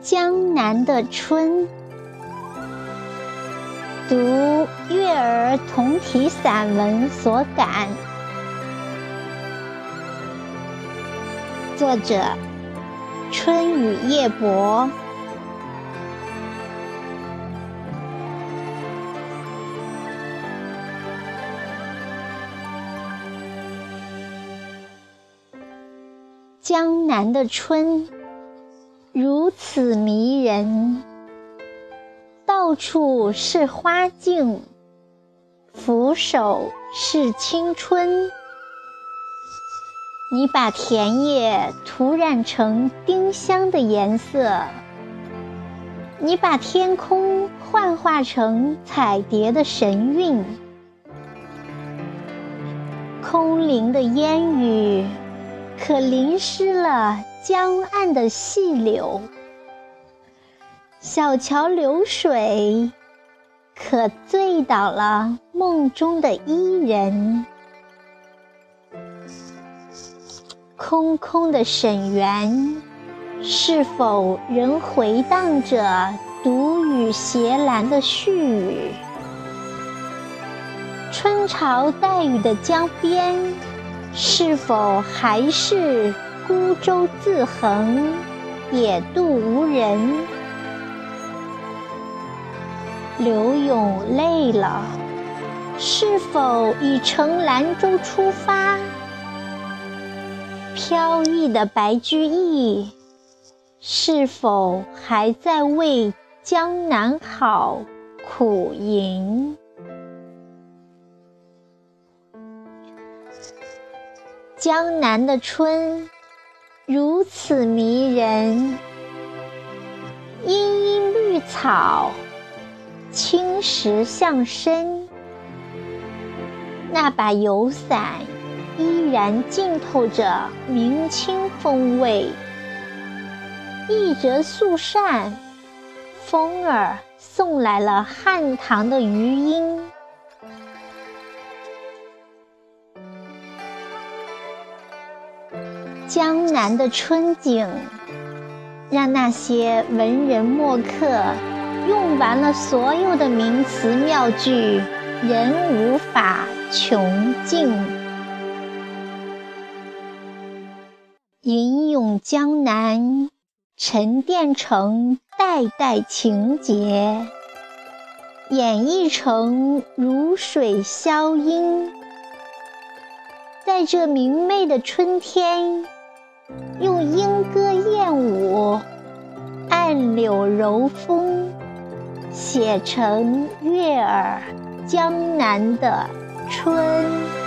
江南的春，读月儿同体散文所感。作者：春雨夜泊。江南的春。如此迷人，到处是花径，俯首是青春。你把田野涂染成丁香的颜色，你把天空幻化成彩蝶的神韵。空灵的烟雨，可淋湿了。江岸的细柳，小桥流水，可醉倒了梦中的伊人。空空的沈园，是否仍回荡着独语斜栏的絮语？春潮带雨的江边，是否还是？孤舟自横，野渡无人。柳永累了，是否已乘兰舟出发？飘逸的白居易，是否还在为江南好苦吟？江南的春。如此迷人，茵茵绿草，青石向深。那把油伞依然浸透着明清风味。一折素扇，风儿送来了汉唐的余音。江南的春景，让那些文人墨客用完了所有的名词妙句，仍无法穷尽。吟咏江南，沉淀成代代情结，演绎成如水消音，在这明媚的春天。用莺歌燕舞、暗柳柔风，写成悦耳江南的春。